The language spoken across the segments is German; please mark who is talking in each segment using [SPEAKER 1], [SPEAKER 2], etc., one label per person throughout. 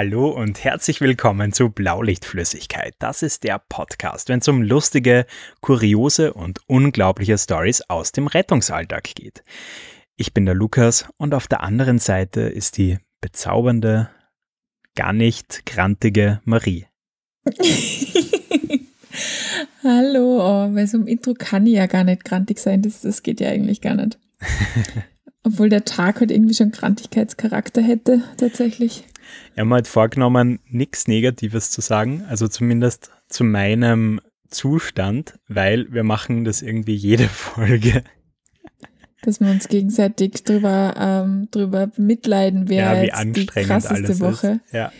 [SPEAKER 1] Hallo und herzlich willkommen zu Blaulichtflüssigkeit. Das ist der Podcast, wenn es um lustige, kuriose und unglaubliche Stories aus dem Rettungsalltag geht. Ich bin der Lukas und auf der anderen Seite ist die bezaubernde, gar nicht grantige Marie.
[SPEAKER 2] Hallo, oh, bei so einem Intro kann ich ja gar nicht grantig sein, das, das geht ja eigentlich gar nicht. Obwohl der Tag halt irgendwie schon Grantigkeitscharakter hätte, tatsächlich.
[SPEAKER 1] Wir haben halt vorgenommen, nichts Negatives zu sagen, also zumindest zu meinem Zustand, weil wir machen das irgendwie jede Folge.
[SPEAKER 2] Dass wir uns gegenseitig drüber, ähm, drüber mitleiden, wer
[SPEAKER 1] ja, wie
[SPEAKER 2] jetzt die
[SPEAKER 1] anstrengend
[SPEAKER 2] krasseste
[SPEAKER 1] alles
[SPEAKER 2] Woche.
[SPEAKER 1] ist. Ja.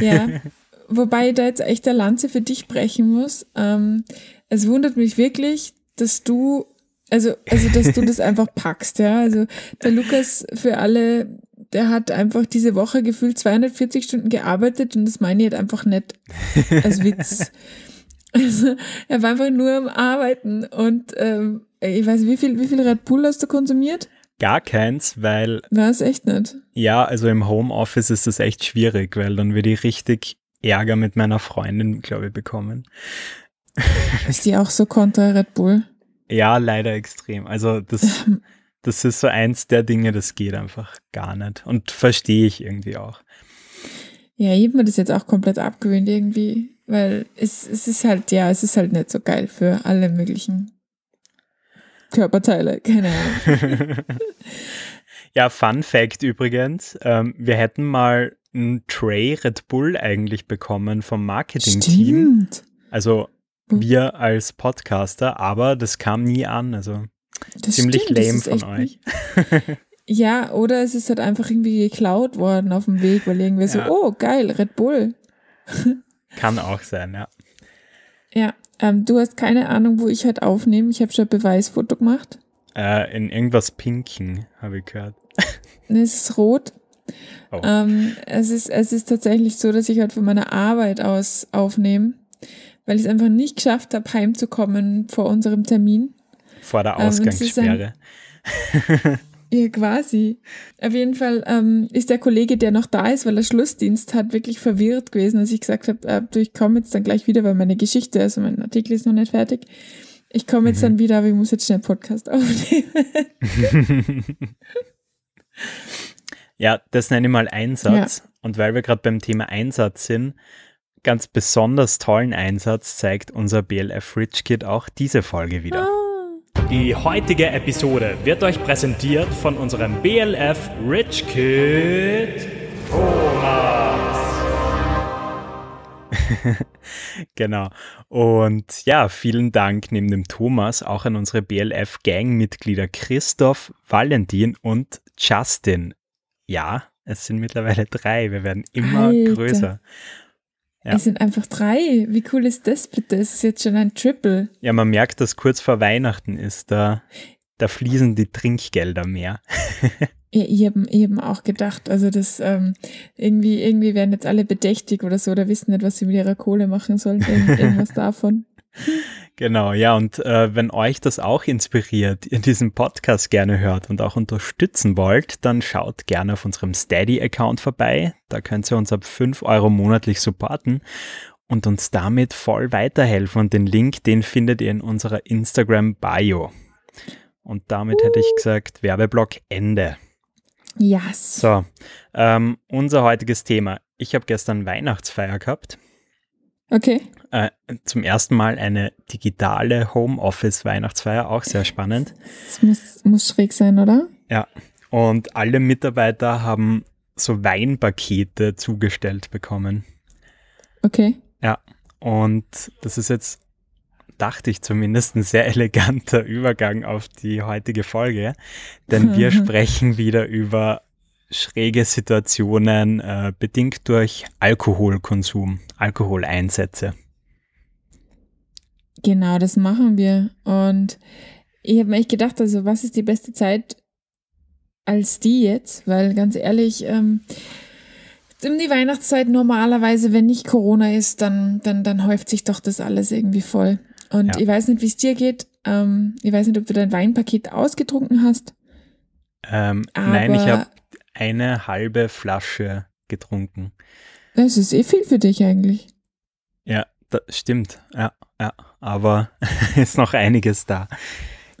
[SPEAKER 2] Ja. Wobei ich da jetzt echt der Lanze für dich brechen muss. Ähm, es wundert mich wirklich, dass du, also, also, dass du das einfach packst, ja. Also, der Lukas für alle, der hat einfach diese Woche gefühlt 240 Stunden gearbeitet und das meine ich halt einfach nicht als Witz. Also, er war einfach nur am Arbeiten und, ähm, ich weiß, wie viel, wie viel Red Bull hast du konsumiert?
[SPEAKER 1] Gar keins, weil
[SPEAKER 2] War es echt nicht.
[SPEAKER 1] ja, also im Homeoffice ist das echt schwierig, weil dann würde ich richtig Ärger mit meiner Freundin, glaube ich, bekommen.
[SPEAKER 2] Ist die auch so kontra Red Bull?
[SPEAKER 1] Ja, leider extrem. Also das, das ist so eins der Dinge, das geht einfach gar nicht. Und verstehe ich irgendwie auch.
[SPEAKER 2] Ja, ich hab mir das jetzt auch komplett abgewöhnt irgendwie, weil es, es ist halt, ja, es ist halt nicht so geil für alle möglichen Körperteile, keine Ahnung.
[SPEAKER 1] ja, Fun Fact übrigens, ähm, wir hätten mal einen Tray Red Bull eigentlich bekommen vom Marketing-Team. Also wir als Podcaster, aber das kam nie an. Also
[SPEAKER 2] Das
[SPEAKER 1] ziemlich
[SPEAKER 2] stimmt,
[SPEAKER 1] lame von euch.
[SPEAKER 2] Ja, oder es ist halt einfach irgendwie geklaut worden auf dem Weg, weil irgendwer
[SPEAKER 1] Ja.
[SPEAKER 2] so, oh, geil, Red Bull.
[SPEAKER 1] Kann auch sein, ja.
[SPEAKER 2] Ja, ähm, du hast keine Ahnung, wo ich halt aufnehme. Ich habe schon ein Beweisfoto gemacht.
[SPEAKER 1] Äh, in irgendwas Pinken, habe ich gehört.
[SPEAKER 2] Es ist rot.
[SPEAKER 1] Oh.
[SPEAKER 2] Ähm, es, ist, es ist tatsächlich so, dass ich halt von meiner Arbeit aus aufnehme, weil ich es einfach nicht geschafft habe, heimzukommen vor unserem Termin.
[SPEAKER 1] Vor der
[SPEAKER 2] ähm,
[SPEAKER 1] Ausgangssperre.
[SPEAKER 2] Ja, quasi. Auf jeden Fall ähm, ist der Kollege, der noch da ist, weil er Schlussdienst hat, wirklich verwirrt gewesen, als ich gesagt habe, äh, du, ich komme jetzt dann gleich wieder, weil meine Geschichte, also mein Artikel ist noch nicht fertig. Ich komme jetzt
[SPEAKER 1] Mhm.
[SPEAKER 2] dann wieder, aber ich muss jetzt schnell einen Podcast aufnehmen.
[SPEAKER 1] ja, das nenne ich mal Einsatz. Und weil wir gerade beim Thema Einsatz sind, ganz besonders tollen Einsatz zeigt unser BLF Rich Kid auch diese Folge wieder.
[SPEAKER 3] Die heutige Episode wird euch präsentiert von unserem BLF Rich Kid Thomas.
[SPEAKER 1] Genau. Und ja, vielen Dank neben dem Thomas auch an unsere BLF-Gang-Mitglieder Christoph, Valentin und Justin. Ja, es sind mittlerweile drei. Wir werden immer
[SPEAKER 2] Alter.
[SPEAKER 1] größer. Ja.
[SPEAKER 2] Es sind einfach drei. Wie cool ist das bitte? Es ist jetzt schon ein Triple.
[SPEAKER 1] Ja, man merkt, dass kurz vor Weihnachten ist, da, da fließen die Trinkgelder mehr.
[SPEAKER 2] Ja, ich habe mir auch gedacht, also das ähm, irgendwie, irgendwie werden jetzt alle bedächtig oder so oder wissen nicht, was sie mit ihrer Kohle machen sollen. Irgend, irgendwas davon.
[SPEAKER 1] Genau, ja, und äh, wenn euch das auch inspiriert, ihr diesen Podcast gerne hört und auch unterstützen wollt, dann schaut gerne auf unserem Steady-Account vorbei. Da könnt ihr uns ab 5 Euro monatlich supporten und uns damit voll weiterhelfen. Und den Link, den findet ihr in unserer Instagram-Bio. Und damit hätte ich gesagt, Werbeblock Ende.
[SPEAKER 2] Yes.
[SPEAKER 1] So, ähm, unser heutiges Thema. Ich habe gestern Weihnachtsfeier gehabt.
[SPEAKER 2] Okay.
[SPEAKER 1] Äh, zum ersten Mal eine digitale Homeoffice-Weihnachtsfeier, auch sehr spannend.
[SPEAKER 2] Das muss, muss schräg sein, oder?
[SPEAKER 1] Ja. Und alle Mitarbeiter haben so Weinpakete zugestellt bekommen.
[SPEAKER 2] Okay.
[SPEAKER 1] Ja. Und das ist jetzt, dachte ich zumindest, ein sehr eleganter Übergang auf die heutige Folge. Denn wir sprechen wieder über schräge Situationen, äh, bedingt durch Alkoholkonsum, Alkoholeinsätze.
[SPEAKER 2] Genau, das machen wir. Und ich habe mir echt gedacht, also was ist die beste Zeit als die jetzt? Weil ganz ehrlich, ähm, um die Weihnachtszeit normalerweise, wenn nicht Corona ist, dann, dann, dann häuft sich doch das alles irgendwie voll. Und
[SPEAKER 1] Ja.
[SPEAKER 2] ich weiß nicht, wie es dir geht. Ähm, ich weiß nicht, ob du dein Weinpaket ausgetrunken hast.
[SPEAKER 1] Ähm, nein, ich habe eine halbe Flasche getrunken.
[SPEAKER 2] Das ist eh viel für dich eigentlich.
[SPEAKER 1] Ja, das stimmt. Ja, ja. Aber ist noch einiges da.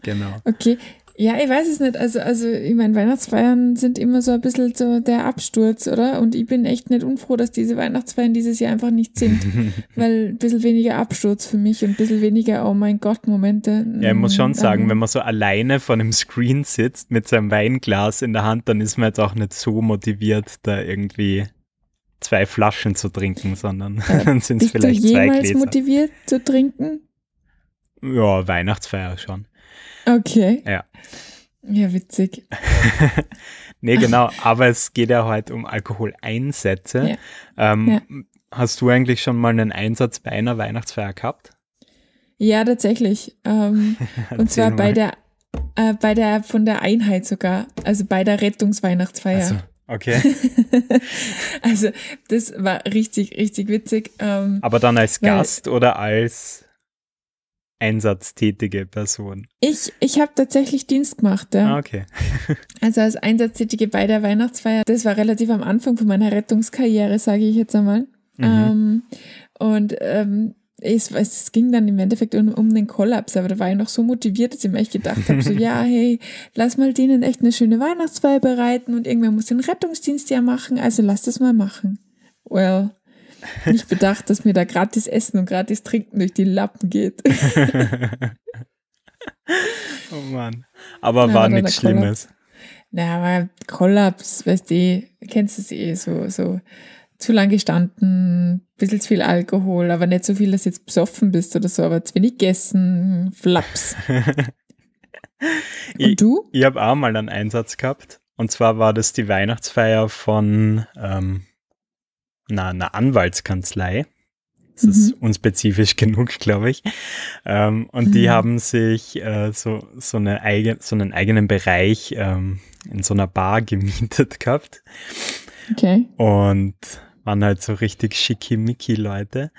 [SPEAKER 1] Genau.
[SPEAKER 2] Okay. Ja, ich weiß es nicht. Also, also ich meine, Weihnachtsfeiern sind immer so ein bisschen so der Absturz, oder? Und ich bin echt nicht unfroh, dass diese Weihnachtsfeiern dieses Jahr einfach nicht sind. weil ein bisschen weniger Absturz für mich und ein bisschen weniger, oh mein Gott, Momente.
[SPEAKER 1] Ja, ich muss schon sagen, wenn man so alleine vor einem Screen sitzt mit seinem Weinglas in der Hand, dann ist man jetzt auch nicht so motiviert, da irgendwie zwei Flaschen zu trinken, sondern
[SPEAKER 2] Äh,
[SPEAKER 1] dann sind es
[SPEAKER 2] Bist du
[SPEAKER 1] vielleicht zwei
[SPEAKER 2] jemals
[SPEAKER 1] Gläser.
[SPEAKER 2] motiviert zu trinken?
[SPEAKER 1] Ja, Weihnachtsfeier schon.
[SPEAKER 2] Okay.
[SPEAKER 1] Ja.
[SPEAKER 2] Ja, witzig.
[SPEAKER 1] Nee, genau, aber es geht ja heute um Alkoholeinsätze.
[SPEAKER 2] Ja.
[SPEAKER 1] Ähm,
[SPEAKER 2] Ja.
[SPEAKER 1] Hast du eigentlich schon mal einen Einsatz bei einer Weihnachtsfeier gehabt?
[SPEAKER 2] Ja, tatsächlich. Ähm, und zwar bei
[SPEAKER 1] mal.
[SPEAKER 2] der, äh, bei der, von der Einheit sogar, also bei der Rettungsweihnachtsfeier.
[SPEAKER 1] Also, okay.
[SPEAKER 2] Also, das war richtig, richtig witzig. Ähm,
[SPEAKER 1] Aber dann als
[SPEAKER 2] Weil-
[SPEAKER 1] Gast oder als einsatztätige Person?
[SPEAKER 2] ich ich habe tatsächlich Dienst gemacht, ja.
[SPEAKER 1] Ah, okay.
[SPEAKER 2] Also als Einsatztätige bei der Weihnachtsfeier. Das war relativ am Anfang von meiner Rettungskarriere, sage ich jetzt einmal.
[SPEAKER 1] Mhm.
[SPEAKER 2] Ähm, und ähm, es, es ging dann im Endeffekt um, um den Kollaps, aber da war ich noch so motiviert, dass ich mir echt gedacht habe, so ja, hey, lass mal denen echt eine schöne Weihnachtsfeier bereiten und irgendwer muss den Rettungsdienst ja machen, also lass das mal machen. Well, nicht bedacht, dass mir da gratis Essen und gratis Trinken durch die Lappen geht.
[SPEAKER 1] Oh Mann. Aber
[SPEAKER 2] Ja,
[SPEAKER 1] war nichts. Schlimmes.
[SPEAKER 2] Na, aber Kollaps, weißt du, kennst du es eh, so, so zu lang gestanden, bisschen zu viel Alkohol, aber nicht so viel, dass du jetzt besoffen bist oder so, aber zu wenig gegessen, Flaps.
[SPEAKER 1] Ich-
[SPEAKER 2] Und du?
[SPEAKER 1] Ich habe auch mal einen Einsatz gehabt. Und zwar war das die Weihnachtsfeier von ähm, na, einer Anwaltskanzlei. Das ist unspezifisch genug, glaube ich. Ähm, und die
[SPEAKER 2] Mhm.
[SPEAKER 1] haben sich äh, so, so, eine eigen, so einen eigenen Bereich ähm, in so einer Bar gemietet gehabt.
[SPEAKER 2] Okay.
[SPEAKER 1] und waren halt so richtig schickimicki Leute.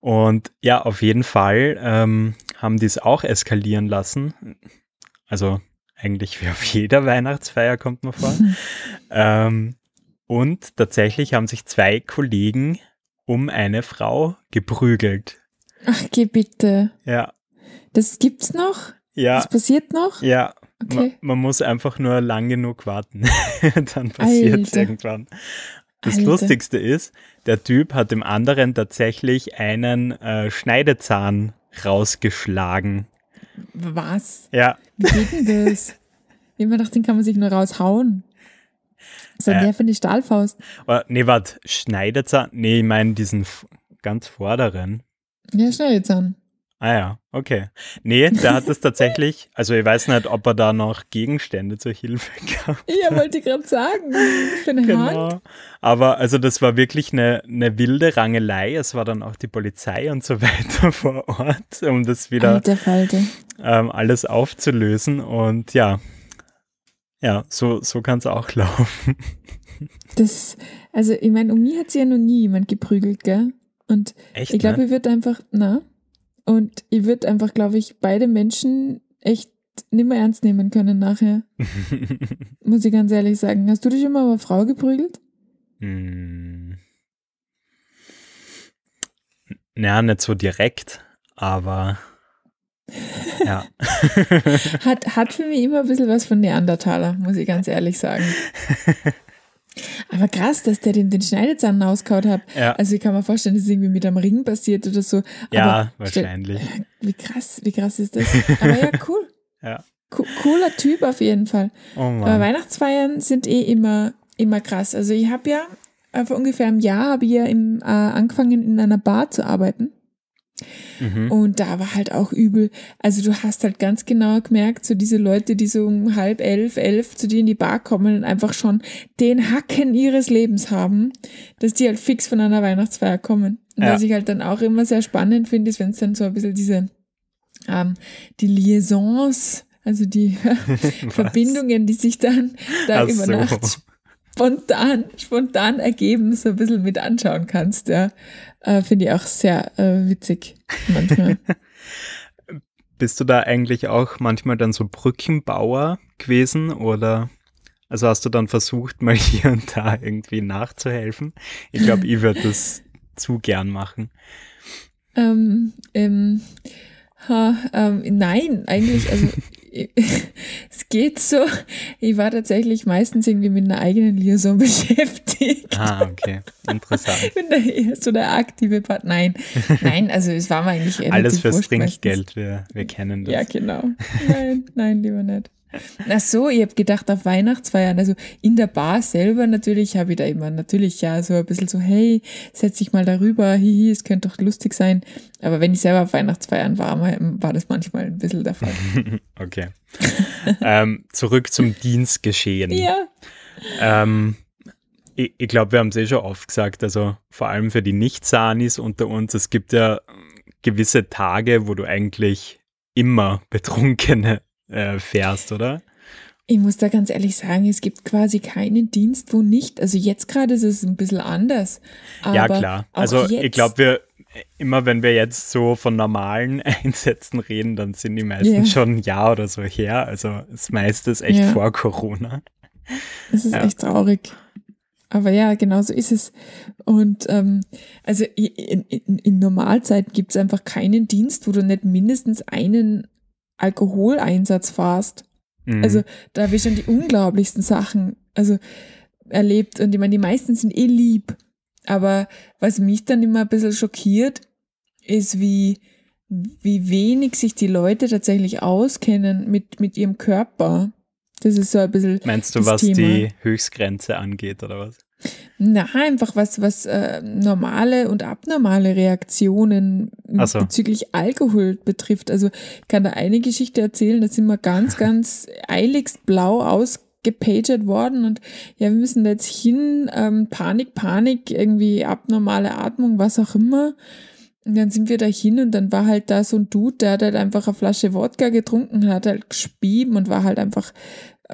[SPEAKER 1] Und ja, auf jeden Fall ähm, haben die es auch eskalieren lassen. Also eigentlich wie auf jeder Weihnachtsfeier kommt man vor. ähm, und tatsächlich haben sich zwei Kollegen um eine Frau geprügelt.
[SPEAKER 2] Ach, geh bitte.
[SPEAKER 1] Ja,
[SPEAKER 2] Das gibt's noch?
[SPEAKER 1] ja,
[SPEAKER 2] Das passiert noch?
[SPEAKER 1] ja. Man,
[SPEAKER 2] Okay.
[SPEAKER 1] man muss einfach nur lang genug warten. Dann passiert irgendwann. Das
[SPEAKER 2] Alter.
[SPEAKER 1] Lustigste ist, der Typ hat dem anderen tatsächlich einen äh, Schneidezahn rausgeschlagen.
[SPEAKER 2] Was?
[SPEAKER 1] Ja,
[SPEAKER 2] Wie geht denn das? Immer gedacht, den kann man sich nur raushauen. So
[SPEAKER 1] Äh.
[SPEAKER 2] der für die Stahlfaust.
[SPEAKER 1] aber, nee, warte, Schneidezahn? Nee, ich meine diesen ganz vorderen.
[SPEAKER 2] Ja, an.
[SPEAKER 1] Ah ja, okay. Nee, der hat das tatsächlich, also ich weiß nicht, ob er da noch Gegenstände zur Hilfe gab.
[SPEAKER 2] Ja, wollte ich gerade sagen. Für eine Hand.
[SPEAKER 1] Genau. Aber also das war wirklich eine, eine wilde Rangelei. Es war dann auch die Polizei und so weiter vor Ort, um das wieder ähm, alles aufzulösen. Und ja, ja, so, so kann es auch laufen.
[SPEAKER 2] Das, also ich meine, um mich hat sie ja noch nie jemand geprügelt, gell? Und
[SPEAKER 1] Echt,
[SPEAKER 2] ich glaube,
[SPEAKER 1] ne?
[SPEAKER 2] ich würde einfach, na, und ich würde einfach, glaube ich, beide Menschen echt nicht mehr ernst nehmen können nachher, muss ich ganz ehrlich sagen. Hast du dich mal eine Frau geprügelt?
[SPEAKER 1] Hm. Naja, nicht so direkt, aber ja.
[SPEAKER 2] Hat, hat für mich immer ein bisschen was von Neandertaler, muss ich ganz ehrlich sagen. Aber krass, dass der den, den Schneidezahn auskaut hat.
[SPEAKER 1] ja,
[SPEAKER 2] Also ich kann mir vorstellen, dass es irgendwie mit einem Ring passiert oder so.
[SPEAKER 1] ja,
[SPEAKER 2] Aber stell-
[SPEAKER 1] wahrscheinlich.
[SPEAKER 2] Wie krass, wie krass ist das? Aber ja, cool.
[SPEAKER 1] Ja.
[SPEAKER 2] Co cooler Typ auf jeden Fall.
[SPEAKER 1] Oh
[SPEAKER 2] Aber. Weihnachtsfeiern sind eh immer, immer krass. Also ich habe ja äh, vor ungefähr einem Jahr habe ich ja im, äh, angefangen in einer Bar zu arbeiten.
[SPEAKER 1] Mhm.
[SPEAKER 2] Und da war halt auch übel. Also du hast halt ganz genau gemerkt, so diese Leute, die so um halb elf, elf zu dir in die Bar kommen und einfach schon den Hacken ihres Lebens haben, dass die halt fix von einer Weihnachtsfeier kommen. Und
[SPEAKER 1] Ja.
[SPEAKER 2] was ich halt dann auch immer sehr spannend finde, ist, wenn es dann so ein bisschen diese, ähm, die Liaisons, also die Verbindungen, die sich dann da über. Nacht spontan, spontan ergeben, so ein bisschen mit anschauen kannst, ja. Äh, Finde ich auch sehr äh, witzig manchmal.
[SPEAKER 1] Bist du da eigentlich auch manchmal dann so Brückenbauer gewesen oder Also hast du dann versucht, mal hier und da irgendwie nachzuhelfen? Ich glaube, ich würde das zu gern machen.
[SPEAKER 2] Ähm, ähm, ha, ähm, nein, eigentlich, also es geht so. Ich war tatsächlich meistens irgendwie mit einer eigenen Liaison beschäftigt.
[SPEAKER 1] Ah, okay. Interessant.
[SPEAKER 2] Ich bin da eher so der aktive Part. Nein, nein, also es war mir eigentlich
[SPEAKER 1] Alles fürs Trinkgeld, wir, wir kennen das.
[SPEAKER 2] Ja, genau. Nein, nein, lieber nicht. Ach so, ich habe gedacht auf Weihnachtsfeiern, also in der Bar selber natürlich habe ich da immer natürlich ja so ein bisschen so, hey, setz dich mal darüber, hihi, es könnte doch lustig sein. Aber wenn ich selber auf Weihnachtsfeiern war, war das manchmal ein bisschen der Fall.
[SPEAKER 1] okay. ähm, zurück zum Dienstgeschehen.
[SPEAKER 2] Ja.
[SPEAKER 1] Ähm, ich, ich glaube, wir haben es eh schon oft gesagt, also vor allem für die Nicht-Sanis unter uns, es gibt ja gewisse Tage, wo du eigentlich immer Betrunkene äh, fährst, oder?
[SPEAKER 2] Ich muss da ganz ehrlich sagen, es gibt quasi keinen Dienst, wo nicht. Also jetzt gerade ist es ein bisschen anders.
[SPEAKER 1] ja, klar. Also ich glaube, wir immer wenn wir jetzt so von normalen Einsätzen reden, dann sind die meisten yeah. schon ein Jahr oder so her. Also das meiste ist echt ja. vor Corona.
[SPEAKER 2] Das ist ja. echt traurig. Aber ja, genau so ist es. Und ähm, also in, in, in Normalzeiten gibt es einfach keinen Dienst, wo du nicht mindestens einen Alkoholeinsatz fährst. Mhm. Also da habe ich schon die unglaublichsten Sachen also erlebt. Und ich meine, die meisten sind eh lieb. Aber was mich dann immer ein bisschen schockiert, ist, wie, wie wenig sich die Leute tatsächlich auskennen mit, mit ihrem Körper. Das ist so ein bisschen.
[SPEAKER 1] Meinst du, was Thema. die Höchstgrenze angeht, oder was?
[SPEAKER 2] Na, einfach was, was äh, normale und abnormale Reaktionen so. bezüglich Alkohol betrifft. Also ich kann da eine Geschichte erzählen, da sind wir ganz, ganz eiligst blau ausgepagert worden und ja, wir müssen da jetzt hin, ähm, Panik, Panik, irgendwie abnormale Atmung, was auch immer. Und dann sind wir da hin und dann war halt da so ein Dude, der hat halt einfach eine Flasche Wodka getrunken, hat halt gespieben und war halt einfach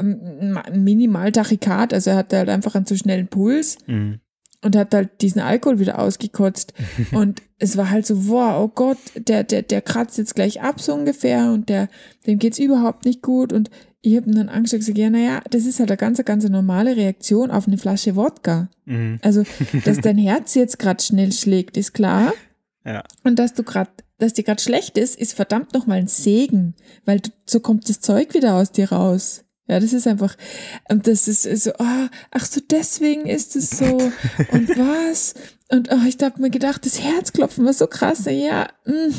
[SPEAKER 2] minimal Tachykard, also er hatte halt einfach einen zu schnellen Puls mhm. und hat halt diesen Alkohol wieder ausgekotzt. und es war halt so, wow, oh Gott, der, der, der kratzt jetzt gleich ab so ungefähr und der, dem geht's überhaupt nicht gut und ich habe dann Angst gesagt, ja, naja, das ist halt eine ganz, ganz normale Reaktion auf eine Flasche Wodka. Mhm. Also, dass dein Herz jetzt gerade schnell schlägt, ist klar.
[SPEAKER 1] Ja.
[SPEAKER 2] Und dass du gerade, dass dir gerade schlecht ist, ist verdammt nochmal ein Segen, weil du, so kommt das Zeug wieder aus dir raus. Ja, das ist einfach, und das ist so, oh, ach so, deswegen ist es so. Und was? Und oh, ich habe mir gedacht, das Herzklopfen war so krass. Ja, mh, hm,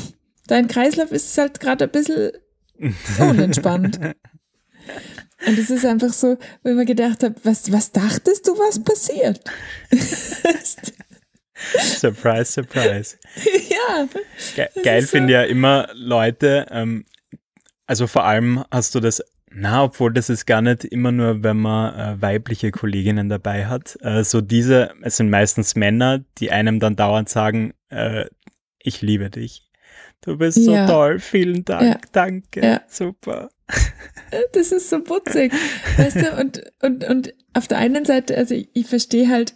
[SPEAKER 2] dein Kreislauf ist halt gerade ein bisschen unentspannt. Und es ist einfach so, wenn man gedacht hat, was, was dachtest du, was passiert?
[SPEAKER 1] surprise, surprise.
[SPEAKER 2] ja.
[SPEAKER 1] Ge geil finde so. ja immer Leute, ähm, also vor allem hast du das na, obwohl das ist gar nicht immer nur, wenn man äh, weibliche Kolleginnen dabei hat. Äh, so diese, es sind meistens Männer, die einem dann dauernd sagen, äh, ich liebe dich. Du bist so ja. toll, vielen Dank, ja. danke, ja. super.
[SPEAKER 2] Das ist so putzig, weißt du, und, und, und auf der einen Seite, also ich, ich verstehe halt,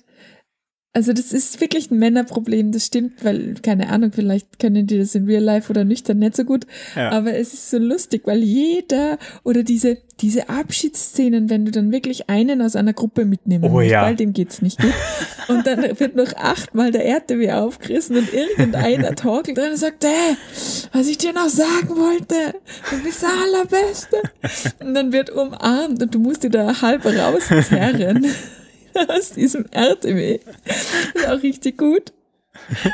[SPEAKER 2] also das ist wirklich ein Männerproblem, das stimmt, weil, keine Ahnung, vielleicht können die das in Real Life oder nüchtern nicht so gut, ja. aber es ist so lustig, weil jeder oder diese, diese Abschiedsszenen, wenn du dann wirklich einen aus einer Gruppe mitnehmen
[SPEAKER 1] oh, musst, ja.
[SPEAKER 2] weil dem geht's nicht gut und dann wird noch achtmal der RTW aufgerissen und irgendeiner torkelt drin und sagt, hey, was ich dir noch sagen wollte, du bist der Allerbeste und dann wird umarmt und du musst dir da halb rauszerren. aus diesem RTW. Ist auch richtig gut.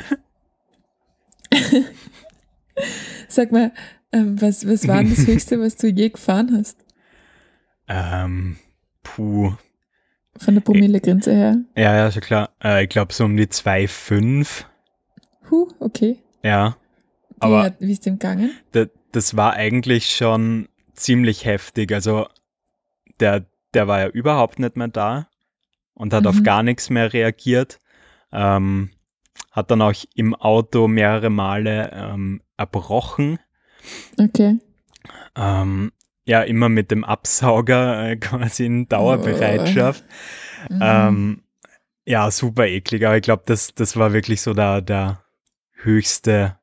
[SPEAKER 2] Sag mal, ähm, was, was war das Höchste, was du je gefahren hast?
[SPEAKER 1] Ähm, puh.
[SPEAKER 2] Von der Promillegrenze her?
[SPEAKER 1] Ja, ja, schon klar. Äh, ich glaube so um die 2,5.
[SPEAKER 2] Huh, okay.
[SPEAKER 1] Ja.
[SPEAKER 2] Aber wie, hat, wie ist dem gegangen?
[SPEAKER 1] Das, das war eigentlich schon ziemlich heftig. Also der, der war ja überhaupt nicht mehr da und hat mhm. auf gar nichts mehr reagiert. Ähm, hat dann auch im Auto mehrere Male ähm, erbrochen.
[SPEAKER 2] Okay.
[SPEAKER 1] Ähm, ja, immer mit dem Absauger äh, quasi in Dauerbereitschaft. Oh. Mhm. Ähm, ja, super eklig, aber ich glaube, das, das war wirklich so der, der höchste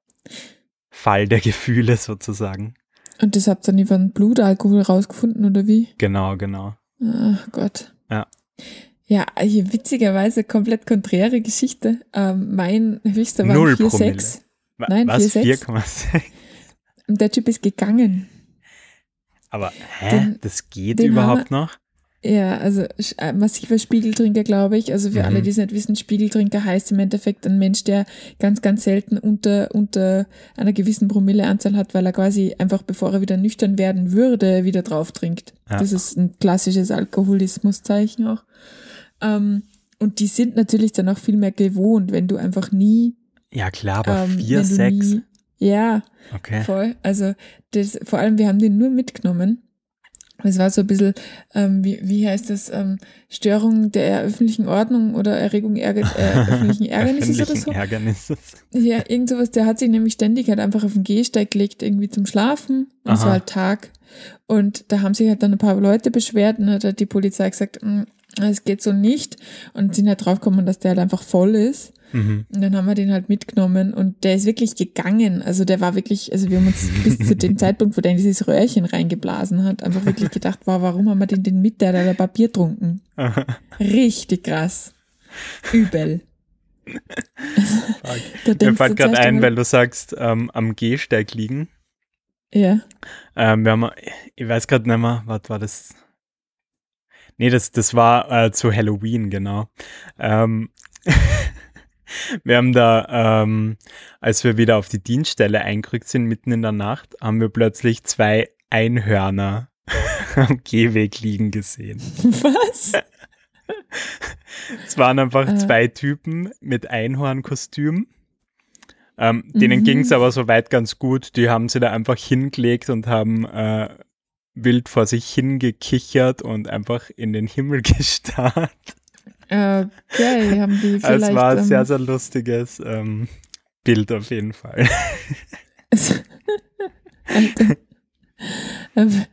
[SPEAKER 1] Fall der Gefühle sozusagen.
[SPEAKER 2] Und das habt ihr dann über den Blutalkohol rausgefunden, oder wie?
[SPEAKER 1] Genau, genau.
[SPEAKER 2] Ach Gott.
[SPEAKER 1] Ja.
[SPEAKER 2] Ja, hier witzigerweise komplett konträre Geschichte. Ähm, mein höchster war
[SPEAKER 1] Null
[SPEAKER 2] 4,6.
[SPEAKER 1] Wa-
[SPEAKER 2] Nein,
[SPEAKER 1] Was?
[SPEAKER 2] 4,6.
[SPEAKER 1] 4,6?
[SPEAKER 2] Und der Typ ist gegangen.
[SPEAKER 1] Aber hä?
[SPEAKER 2] Den-
[SPEAKER 1] das geht überhaupt noch?
[SPEAKER 2] Ja, also äh, massiver Spiegeltrinker, glaube ich. Also für
[SPEAKER 1] Mhm.
[SPEAKER 2] alle, die es nicht wissen, Spiegeltrinker heißt im Endeffekt ein Mensch, der ganz, ganz selten unter, unter einer gewissen Promilleanzahl hat, weil er quasi einfach, bevor er wieder nüchtern werden würde, wieder drauf trinkt.
[SPEAKER 1] Ja.
[SPEAKER 2] Das ist ein klassisches Alkoholismuszeichen auch. Ähm, und die sind natürlich dann auch viel mehr gewohnt, wenn du einfach nie,
[SPEAKER 1] Ja, klar, aber
[SPEAKER 2] ähm,
[SPEAKER 1] 4,
[SPEAKER 2] wenn du
[SPEAKER 1] 6.
[SPEAKER 2] nie, ja,
[SPEAKER 1] Okay.
[SPEAKER 2] Voll. Also das, vor allem, wir haben den nur mitgenommen. Es war so ein bisschen, ähm, wie, wie heißt das, ähm, Störung der öffentlichen Ordnung oder Erregung Ärger, äh, öffentlichen Ärgernisses oder so.
[SPEAKER 1] Öffentlichen Ärgernisses.
[SPEAKER 2] Ja, irgend sowas, der hat sich nämlich ständig halt einfach auf den Gehsteig gelegt, irgendwie zum Schlafen. Und es war halt Tag. Und da haben sich halt dann ein paar Leute beschwert und hat halt die Polizei gesagt, "Mm, es geht so nicht. Und sind halt draufgekommen, dass der halt einfach voll ist.
[SPEAKER 1] Mhm.
[SPEAKER 2] Und dann haben wir den halt mitgenommen und der ist wirklich gegangen. Also der war wirklich, also wir haben uns bis zu dem Zeitpunkt, wo der in dieses Röhrchen reingeblasen hat, einfach wirklich gedacht, wow, warum haben wir den denn mit? Der hat da Papier trunken. Richtig krass. Übel.
[SPEAKER 1] Mir fällt gerade ein, weil du sagst, ähm, am Gehsteig liegen.
[SPEAKER 2] Ja.
[SPEAKER 1] Ähm, wir haben, ich weiß gerade nicht mehr, was war das? Nee, das, das war äh, zu Halloween, genau. Ähm, wir haben da, ähm, als wir wieder auf die Dienststelle eingerückt sind, mitten in der Nacht, haben wir plötzlich zwei Einhörner am Gehweg liegen gesehen.
[SPEAKER 2] Was?
[SPEAKER 1] Es waren einfach
[SPEAKER 2] Äh.
[SPEAKER 1] zwei Typen mit Einhornkostüm. Ähm, denen
[SPEAKER 2] Mhm.
[SPEAKER 1] ging es aber soweit ganz gut. Die haben sie da einfach hingelegt und haben äh, wild vor sich hingekichert und einfach in den Himmel gestarrt.
[SPEAKER 2] Okay, haben die vielleicht.
[SPEAKER 1] Es war ein
[SPEAKER 2] ähm,
[SPEAKER 1] sehr, sehr lustiges ähm, Bild auf jeden Fall.
[SPEAKER 2] Ähm,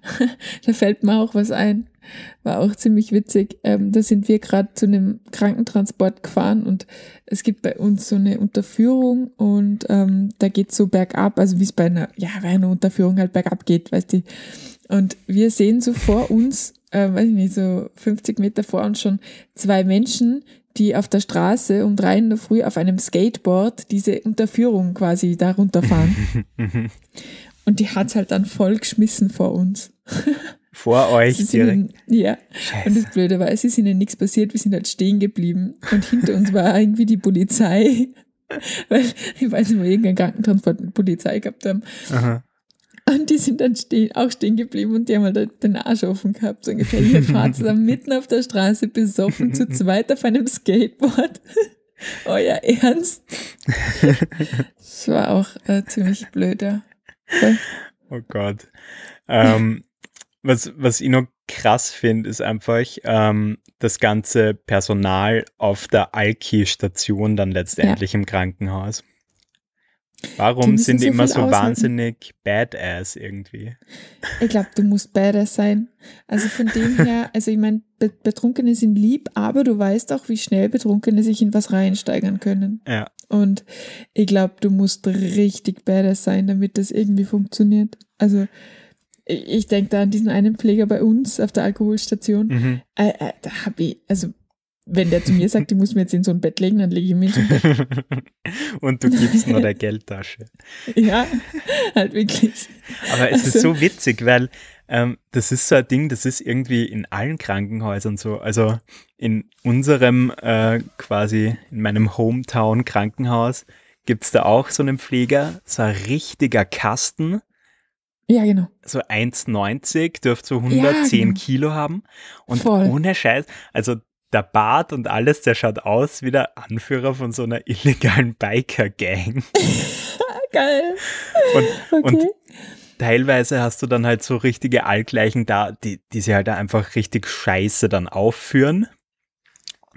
[SPEAKER 2] da fällt mir auch was ein. War auch ziemlich witzig. Ähm, da sind wir gerade zu einem Krankentransport gefahren und es gibt bei uns so eine Unterführung und ähm, da geht so bergab, also wie es bei einer, ja, bei einer Unterführung halt bergab geht, weißt du. Und wir sehen so vor uns, äh, weiß ich nicht, so 50 Meter vor uns schon zwei Menschen, die auf der Straße um drei in der Früh auf einem Skateboard diese Unterführung quasi da runterfahren. Und die hat's halt dann voll geschmissen vor uns.
[SPEAKER 1] Vor euch direkt.
[SPEAKER 2] ihnen, ja. Und
[SPEAKER 1] Scheiße.
[SPEAKER 2] das Blöde war, es ist ihnen nichts passiert, wir sind halt stehen geblieben. Und hinter uns war irgendwie die Polizei. Weil, ich weiß nicht, mal irgendeinen Krankentransport mit Polizei gehabt haben.
[SPEAKER 1] Aha.
[SPEAKER 2] Und die sind dann stehen, auch stehen geblieben und die haben halt den Arsch offen gehabt. So ungefähr, ihr fahrt da mitten auf der Straße besoffen zu zweit auf einem Skateboard. Euer Ernst? Das war auch äh, ziemlich blöd, ja.
[SPEAKER 1] Oh Gott. Ähm, was, was ich noch krass finde, ist einfach ähm, das ganze Personal auf der Alki-Station dann letztendlich im Krankenhaus.
[SPEAKER 2] Die
[SPEAKER 1] Warum
[SPEAKER 2] müssen
[SPEAKER 1] sind die
[SPEAKER 2] so
[SPEAKER 1] immer so
[SPEAKER 2] aushalten.
[SPEAKER 1] wahnsinnig badass irgendwie?
[SPEAKER 2] Ich glaube, du musst beides sein. Also von dem her, also ich meine, Be Betrunkene sind lieb, aber du weißt auch, wie schnell Betrunkene sich in was reinsteigern können.
[SPEAKER 1] Ja.
[SPEAKER 2] Und ich glaube, du musst richtig badass sein, damit das irgendwie funktioniert. Also ich, ich denke da an diesen einen Pfleger bei uns auf der Alkoholstation.
[SPEAKER 1] Mhm.
[SPEAKER 2] Äh, äh, da habe ich, also wenn der zu mir sagt, ich muss mir jetzt in so ein Bett legen, dann lege ich mich in so ein Bett.
[SPEAKER 1] Und du gibst nur der Geldtasche.
[SPEAKER 2] Ja, halt wirklich.
[SPEAKER 1] Aber es ist
[SPEAKER 2] Also-
[SPEAKER 1] so witzig, weil ähm, das ist so ein Ding, das ist irgendwie in allen Krankenhäusern so. Also in unserem äh, quasi, in meinem Hometown Krankenhaus gibt es da auch so einen Pfleger, so ein richtiger Kasten,
[SPEAKER 2] Ja, genau.
[SPEAKER 1] so 1,90, dürfte so 110
[SPEAKER 2] genau.
[SPEAKER 1] Kilo haben. Und
[SPEAKER 2] Voll.
[SPEAKER 1] ohne Scheiß, also der Bart und alles, der schaut aus wie der Anführer von so einer illegalen Biker-Gang.
[SPEAKER 2] Geil.
[SPEAKER 1] Und,
[SPEAKER 2] Okay.
[SPEAKER 1] und teilweise hast du dann halt so richtige Allgleichen da, die, die sie halt einfach richtig scheiße dann aufführen,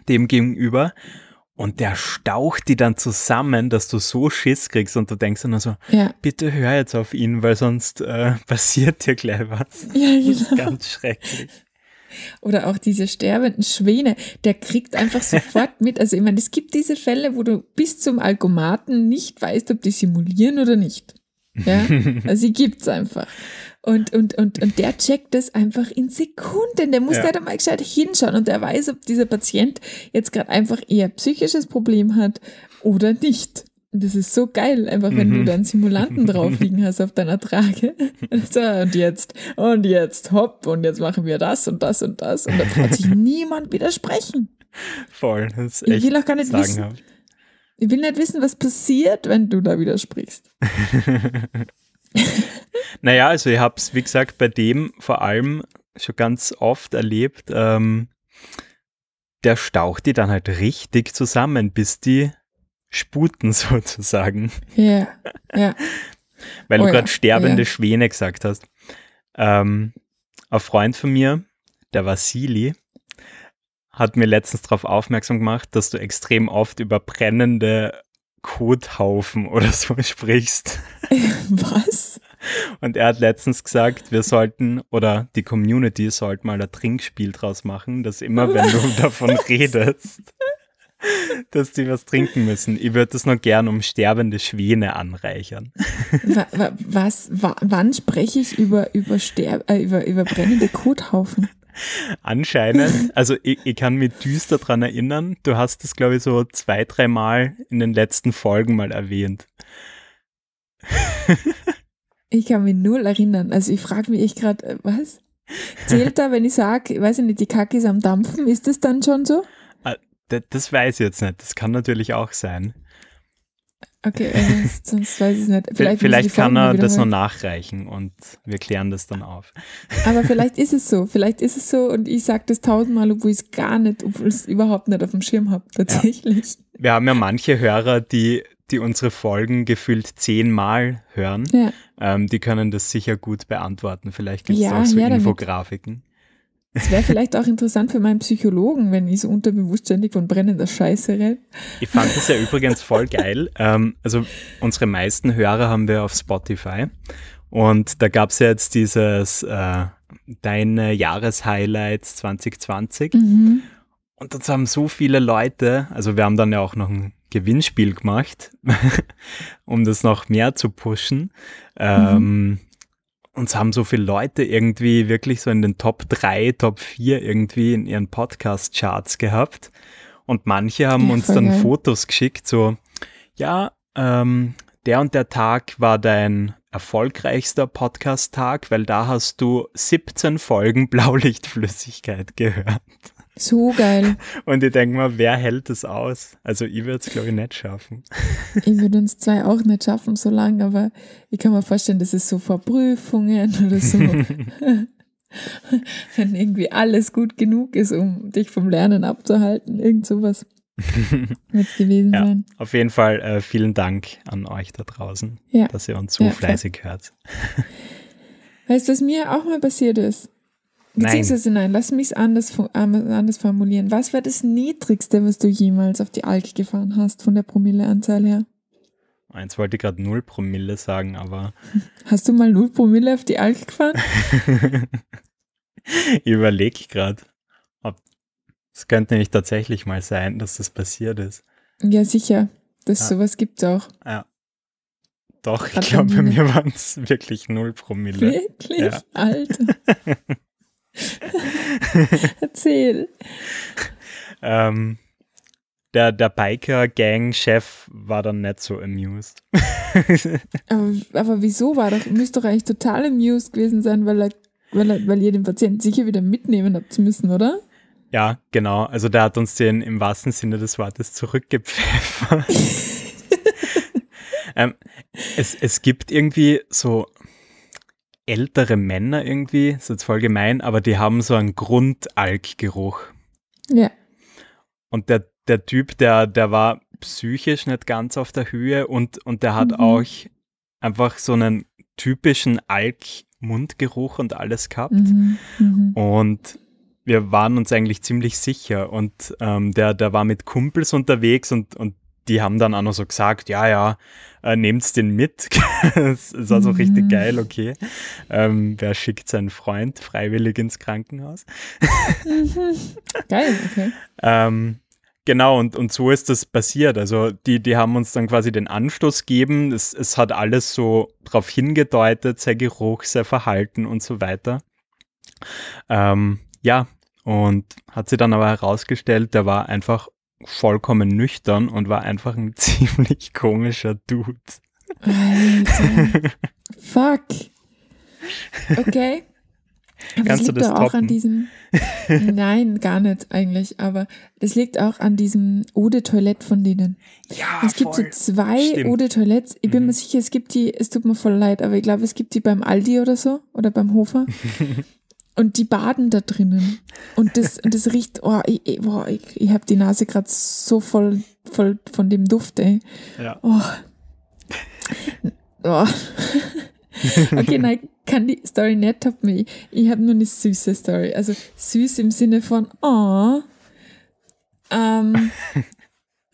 [SPEAKER 1] dem gegenüber. Und der staucht die dann zusammen, dass du so Schiss kriegst und du denkst dann so,
[SPEAKER 2] ja,
[SPEAKER 1] bitte hör jetzt auf ihn, weil sonst äh, passiert dir gleich was.
[SPEAKER 2] ja,
[SPEAKER 1] Das ist
[SPEAKER 2] genau.
[SPEAKER 1] ganz schrecklich.
[SPEAKER 2] Oder auch diese sterbenden Schwäne, der kriegt einfach sofort mit. Also ich meine, es gibt diese Fälle, wo du bis zum Alkomaten nicht weißt, ob die simulieren oder nicht. Ja, also sie gibt's einfach. Und, und, und, und der checkt das einfach in Sekunden. Der muss
[SPEAKER 1] Ja.
[SPEAKER 2] da mal gescheit hinschauen und der weiß, ob dieser Patient jetzt gerade einfach eher psychisches Problem hat oder nicht. Das ist so geil, einfach wenn du
[SPEAKER 1] Mhm.
[SPEAKER 2] da einen Simulanten drauf liegen hast auf deiner Trage. So, und jetzt, und jetzt, hopp, und jetzt machen wir das und das und das. Und da traut sich niemand widersprechen.
[SPEAKER 1] Voll. Das ist
[SPEAKER 2] Ich
[SPEAKER 1] echt
[SPEAKER 2] will auch gar nicht wissen, ich will nicht wissen, was passiert, wenn du da widersprichst.
[SPEAKER 1] Naja, also ich habe es, wie gesagt, bei dem vor allem schon ganz oft erlebt, ähm, der staucht die dann halt richtig zusammen, bis die sputen sozusagen.
[SPEAKER 2] Ja, ja.
[SPEAKER 1] Weil
[SPEAKER 2] Oh
[SPEAKER 1] du
[SPEAKER 2] ja,
[SPEAKER 1] gerade sterbende
[SPEAKER 2] ja.
[SPEAKER 1] Schwäne gesagt hast. Ähm, ein Freund von mir, der Vasili, hat mir letztens darauf aufmerksam gemacht, dass du extrem oft über brennende Kothaufen oder so sprichst.
[SPEAKER 2] Was?
[SPEAKER 1] Und er hat letztens gesagt, wir sollten, oder die Community sollte mal ein Trinkspiel draus machen, dass immer, wenn du davon redest, dass die was trinken müssen. Ich würde das noch gern um sterbende Schwäne anreichern.
[SPEAKER 2] Wa, wa, was? Wa, wann spreche ich über, über, Sterb, äh, über, über brennende Kothaufen?
[SPEAKER 1] Anscheinend, also ich, ich kann mich düster dran erinnern, du hast das, glaube ich, so zwei, dreimal in den letzten Folgen mal erwähnt.
[SPEAKER 2] Ich kann mich null erinnern. Also ich frage mich echt gerade, äh, was? Zählt da, wenn ich sage, weiß ich nicht, die Kacke ist am Dampfen, ist das dann schon so?
[SPEAKER 1] Das, weiß ich jetzt nicht, das kann natürlich auch sein.
[SPEAKER 2] Okay, also sonst weiß ich es nicht.
[SPEAKER 1] Vielleicht,
[SPEAKER 2] Vielleicht,
[SPEAKER 1] kann er das noch nachreichen und wir klären das dann auf.
[SPEAKER 2] Aber vielleicht ist es so. Vielleicht ist es so und ich sage das tausendmal, obwohl ich es gar nicht, obwohl ich es überhaupt nicht auf dem Schirm habe, tatsächlich.
[SPEAKER 1] Wir haben ja manche Hörer, die, die unsere Folgen gefühlt zehnmal hören.
[SPEAKER 2] Ja.
[SPEAKER 1] Ähm, die können das sicher gut beantworten. Vielleicht gibt es
[SPEAKER 2] Ja,
[SPEAKER 1] auch so. Infografiken.
[SPEAKER 2] Es wäre vielleicht auch interessant für meinen Psychologen, wenn ich so unterbewusst ständig von brennender Scheiße rede.
[SPEAKER 1] Ich fand das ja übrigens voll geil. Ähm, also unsere meisten Hörer haben wir auf Spotify. Und da gab es ja jetzt dieses äh, Deine Jahreshighlights 2020.
[SPEAKER 2] Mhm.
[SPEAKER 1] Und das haben so viele Leute, also wir haben dann ja auch noch ein Gewinnspiel gemacht, um das noch mehr zu pushen. Ähm, uns haben so viele Leute irgendwie wirklich so in den Top 3, Top 4 irgendwie in ihren Podcast-Charts gehabt. Und manche haben
[SPEAKER 2] Ja,
[SPEAKER 1] uns dann
[SPEAKER 2] geil.
[SPEAKER 1] Fotos geschickt, so, ja, ähm, der und der Tag war dein erfolgreichster Podcast-Tag, weil da hast du 17 Folgen Blaulichtflüssigkeit gehört.
[SPEAKER 2] So geil.
[SPEAKER 1] Und ich denke mal, wer hält das aus? Also ich würde es, glaube ich, nicht schaffen.
[SPEAKER 2] Ich würde uns zwei auch nicht schaffen so lange, aber ich kann mir vorstellen, das ist so vor Prüfungen oder so. Wenn irgendwie alles gut genug ist, um dich vom Lernen abzuhalten, irgend sowas wird es gewesen
[SPEAKER 1] Ja,
[SPEAKER 2] sein.
[SPEAKER 1] auf jeden Fall äh, vielen Dank an euch da draußen,
[SPEAKER 2] Ja.
[SPEAKER 1] dass ihr uns so
[SPEAKER 2] Ja,
[SPEAKER 1] fleißig hört.
[SPEAKER 2] Weißt du, was mir auch mal passiert ist? Beziehungsweise nein, lass mich anders, fu- ähm, anders formulieren. Was war das Niedrigste, was du jemals auf die Alk gefahren hast, von der Promilleanzahl her?
[SPEAKER 1] Eins wollte ich gerade 0 Promille sagen, aber
[SPEAKER 2] Hast du mal 0 Promille auf die Alk gefahren?
[SPEAKER 1] ich überlege gerade, ob es könnte nämlich tatsächlich mal sein, dass das passiert ist.
[SPEAKER 2] Ja, sicher. Das
[SPEAKER 1] Ja.
[SPEAKER 2] sowas gibt's auch.
[SPEAKER 1] Ja. Doch, ich glaube, bei mir waren es wirklich 0 Promille.
[SPEAKER 2] Wirklich?
[SPEAKER 1] Ja.
[SPEAKER 2] Alter. Erzähl.
[SPEAKER 1] Ähm, der der Biker-Gang-Chef war dann nicht so amused.
[SPEAKER 2] Aber, aber wieso war doch, müsste doch eigentlich total amused gewesen sein, weil, er, weil, er, weil ihr den Patienten sicher wieder mitnehmen habt müssen, oder?
[SPEAKER 1] Ja, genau. Also der hat uns den im wahrsten Sinne des Wortes zurückgepfeffert. ähm, es, es gibt irgendwie so ältere Männer irgendwie, ist jetzt voll gemein, aber die haben so einen Grundalkgeruch.
[SPEAKER 2] Ja.
[SPEAKER 1] Und der, der Typ, der, der war psychisch nicht ganz auf der Höhe und, und der hat
[SPEAKER 2] Mhm.
[SPEAKER 1] auch einfach so einen typischen Alk-Mundgeruch und alles gehabt.
[SPEAKER 2] Mhm. Mhm.
[SPEAKER 1] Und wir waren uns eigentlich ziemlich sicher. Und ähm, der, der war mit Kumpels unterwegs und, und die haben dann auch noch so gesagt, ja, ja, äh, nehmt's den mit. Es es war so
[SPEAKER 2] Mhm.
[SPEAKER 1] richtig geil, okay. Ähm, wer schickt seinen Freund freiwillig ins Krankenhaus?
[SPEAKER 2] Geil, okay.
[SPEAKER 1] Ähm, Genau, und, und so ist das passiert. Also die, die haben uns dann quasi den Anstoß gegeben. Es, es hat alles so darauf hingedeutet, sein Geruch, sein Verhalten und so weiter. Ähm, ja, und hat sie dann aber herausgestellt, der war einfach vollkommen nüchtern und war einfach ein ziemlich komischer Dude.
[SPEAKER 2] Alter. Fuck. Okay. Aber
[SPEAKER 1] Kannst
[SPEAKER 2] das
[SPEAKER 1] du
[SPEAKER 2] liegt
[SPEAKER 1] das
[SPEAKER 2] doch auch an diesem. Nein, gar nicht eigentlich. Aber das liegt auch an diesem Eau de Toilette von denen.
[SPEAKER 1] Ja,
[SPEAKER 2] Es gibt so zwei
[SPEAKER 1] Stimmt.
[SPEAKER 2] Eau de Toilettes. Ich bin
[SPEAKER 1] Mhm.
[SPEAKER 2] mir sicher, es gibt die, es tut mir voll leid, aber ich glaube, es gibt die beim Aldi oder so oder beim Hofer. Und die baden da drinnen. Und das, und das riecht, oh, ich, ich, boah, ich, ich habe die Nase gerade so voll, voll von dem Duft, ey.
[SPEAKER 1] Ja.
[SPEAKER 2] Oh. oh. okay, nein, kann die Story nicht toppen. Ich, ich habe nur eine süße Story. Also süß im Sinne von, oh. Ähm,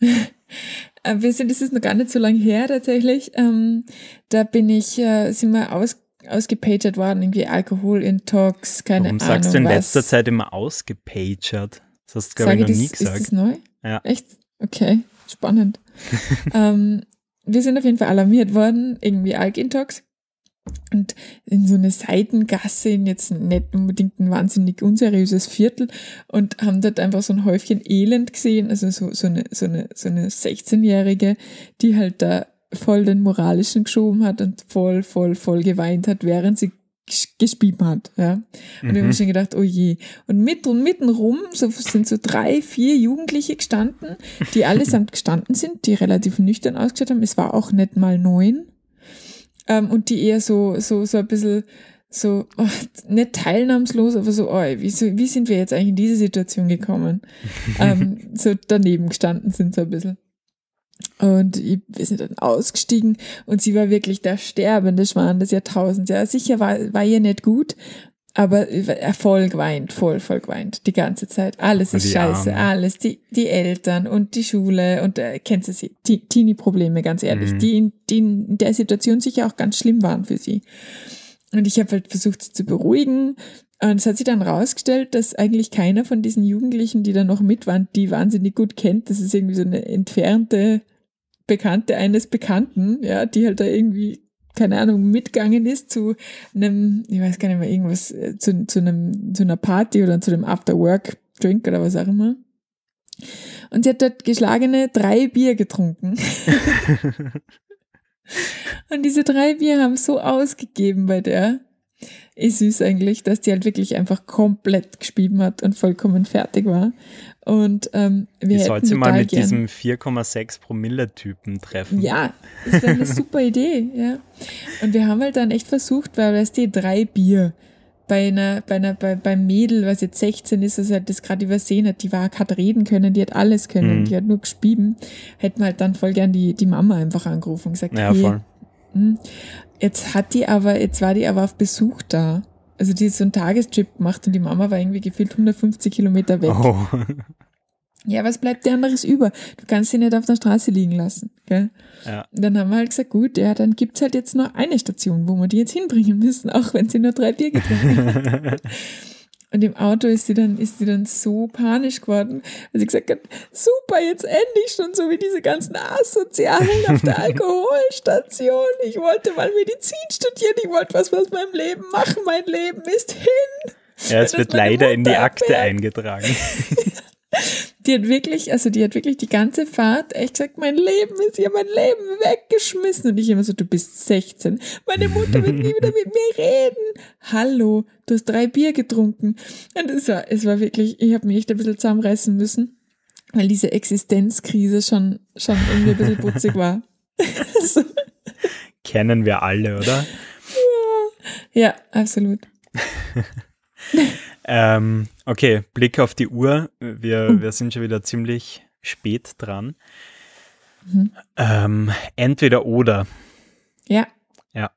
[SPEAKER 2] äh, wir sind, das ist noch gar nicht so lange her tatsächlich. Ähm, da bin ich, äh, sind wir aus, ausgepagert worden, irgendwie Alkoholintox, keine
[SPEAKER 1] Warum
[SPEAKER 2] Ahnung.
[SPEAKER 1] sagst du in
[SPEAKER 2] was.
[SPEAKER 1] letzter Zeit immer ausgepagert? Das hast du, glaube ich, noch
[SPEAKER 2] das,
[SPEAKER 1] nie
[SPEAKER 2] Ist
[SPEAKER 1] gesagt.
[SPEAKER 2] das neu?
[SPEAKER 1] Ja.
[SPEAKER 2] Echt? Okay, spannend. ähm, wir sind auf jeden Fall alarmiert worden, irgendwie Alkintox. Und in so eine Seitengasse, in jetzt nicht unbedingt ein wahnsinnig unseriöses Viertel und haben dort einfach so ein Häufchen Elend gesehen, also so, so eine, so eine, so eine 16-Jährige, die halt da voll den moralischen geschoben hat und voll, voll, voll geweint hat, während sie ges- gespieben hat, ja. Und ich habe mir schon gedacht, oh je. Und mit und mitten rum so, sind so drei, vier Jugendliche gestanden, die allesamt gestanden sind, die relativ nüchtern ausgeschaut haben. Es war auch nicht mal neun. Ähm, und die eher so, so, so ein bisschen so, oh, nicht teilnahmslos, aber so, oh, wie, so, wie sind wir jetzt eigentlich in diese Situation gekommen? ähm, so daneben gestanden sind so ein bisschen. Und ich, wir sind dann ausgestiegen und sie war wirklich der sterbende Schwan des Jahrtausends. Ja, sicher war, war ihr nicht gut, aber er voll geweint, voll, voll geweint, die ganze Zeit. Alles ist
[SPEAKER 1] Die
[SPEAKER 2] scheiße,
[SPEAKER 1] Arme.
[SPEAKER 2] alles, die, die Eltern und die Schule und äh, kennst du sie, Te- Teenie-Probleme, ganz ehrlich,
[SPEAKER 1] Mhm.
[SPEAKER 2] die, in, die in der Situation sicher auch ganz schlimm waren für sie. Und ich habe halt versucht, sie zu beruhigen. Und es hat sich dann rausgestellt, dass eigentlich keiner von diesen Jugendlichen, die da noch mit waren, die wahnsinnig gut kennt. Das ist irgendwie so eine entfernte Bekannte eines Bekannten, ja, die halt da irgendwie, keine Ahnung, mitgegangen ist zu einem, ich weiß gar nicht mehr, irgendwas, äh, zu, zu einem, zu einer Party oder zu einem After-Work-Drink oder was auch immer. Und sie hat dort geschlagene drei Bier getrunken. Und diese drei Bier haben so ausgegeben bei der. Ist süß eigentlich, dass die halt wirklich einfach komplett gespieben hat und vollkommen fertig war. Und ähm, wir
[SPEAKER 1] Ich
[SPEAKER 2] hätten
[SPEAKER 1] sie mal mit
[SPEAKER 2] gern,
[SPEAKER 1] diesem 4,6 Promille-Typen treffen.
[SPEAKER 2] Ja, das wäre eine super Idee, ja. Und wir haben halt dann echt versucht, weil weißt du, drei Bier bei einer, bei einer, bei, beim Mädel, was jetzt 16 ist, also das gerade übersehen hat, die war, hat reden können, die hat alles können,
[SPEAKER 1] Mhm.
[SPEAKER 2] die hat nur gespieben, hätten wir halt dann voll gern die, die Mama einfach angerufen und gesagt,
[SPEAKER 1] Ja,
[SPEAKER 2] hey,
[SPEAKER 1] voll.
[SPEAKER 2] hm, Jetzt hat die aber, jetzt war die aber auf Besuch da. Also die hat so einen Tagestrip gemacht und die Mama war irgendwie gefühlt 150 Kilometer weg.
[SPEAKER 1] Oh.
[SPEAKER 2] Ja, was bleibt dir anderes über? Du kannst sie nicht auf der Straße liegen lassen, gell?
[SPEAKER 1] Ja.
[SPEAKER 2] Dann haben wir halt gesagt, gut, ja, dann gibt's halt jetzt nur eine Station, wo wir die jetzt hinbringen müssen, auch wenn sie nur drei Bier getrunken hat. Und im Auto ist sie dann, ist sie dann so panisch geworden, weil sie gesagt hat, super, jetzt endlich schon so wie diese ganzen Asozialen auf der Alkoholstation. Ich wollte mal Medizin studieren, ich wollte was aus meinem Leben machen, mein Leben ist hin.
[SPEAKER 1] Ja, es wird leider in die
[SPEAKER 2] Mutter
[SPEAKER 1] Akte
[SPEAKER 2] erklärt.
[SPEAKER 1] eingetragen.
[SPEAKER 2] Die hat wirklich, also die hat wirklich die ganze Fahrt echt gesagt, mein Leben ist hier, mein Leben weggeschmissen. Und ich immer so, du bist 16. Meine Mutter wird nie wieder mit mir reden. Hallo, du hast drei Bier getrunken. Und es war, es war wirklich, ich habe mich echt ein bisschen zusammenreißen müssen, weil diese Existenzkrise schon, schon irgendwie ein bisschen putzig war. so,
[SPEAKER 1] Kennen wir alle, oder?
[SPEAKER 2] ja, absolut.
[SPEAKER 1] Ähm, okay, Blick auf die Uhr. Wir,
[SPEAKER 2] Mhm.
[SPEAKER 1] wir sind schon wieder ziemlich spät dran.
[SPEAKER 2] Mhm.
[SPEAKER 1] Ähm, entweder oder.
[SPEAKER 2] Ja.
[SPEAKER 1] Ja.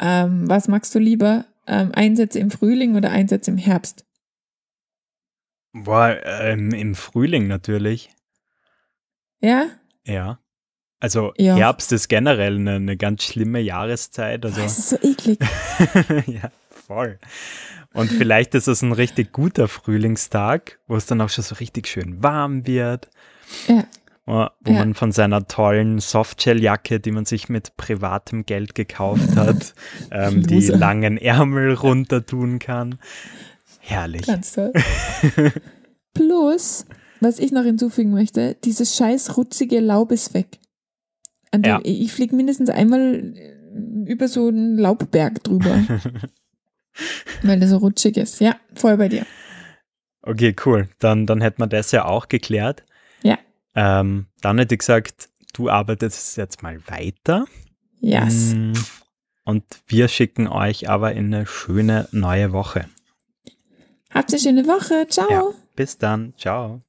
[SPEAKER 2] Ähm, was magst du lieber? Ähm, Einsätze im Frühling oder Einsätze im Herbst?
[SPEAKER 1] Boah, ähm, im Frühling natürlich.
[SPEAKER 2] Ja?
[SPEAKER 1] Ja. Also
[SPEAKER 2] Ja.
[SPEAKER 1] Herbst ist generell eine, eine ganz schlimme Jahreszeit. Also
[SPEAKER 2] es ist so eklig.
[SPEAKER 1] ja, voll. Und vielleicht ist es ein richtig guter Frühlingstag, wo es dann auch schon so richtig schön warm wird.
[SPEAKER 2] Ja.
[SPEAKER 1] Wo wo
[SPEAKER 2] Ja.
[SPEAKER 1] man von seiner tollen Softshell-Jacke, die man sich mit privatem Geld gekauft hat, ähm, die langen Ärmel runter tun kann. Herrlich.
[SPEAKER 2] Ganz toll. Plus, was ich noch hinzufügen möchte, dieses scheiß rutschige Laub ist weg. An dem,
[SPEAKER 1] Ja.
[SPEAKER 2] Ich fliege mindestens einmal äh, über so einen Laubberg drüber. weil der so rutschig ist. Ja, voll bei dir.
[SPEAKER 1] Okay, cool. Dann, dann hätten wir das ja auch geklärt.
[SPEAKER 2] Ja.
[SPEAKER 1] Ähm, dann hätte ich gesagt, du arbeitest jetzt mal weiter.
[SPEAKER 2] Yes.
[SPEAKER 1] Mm, Und wir schicken euch aber in eine schöne neue Woche.
[SPEAKER 2] Habt eine schöne Woche. Ciao.
[SPEAKER 1] Ja. Bis dann. Ciao.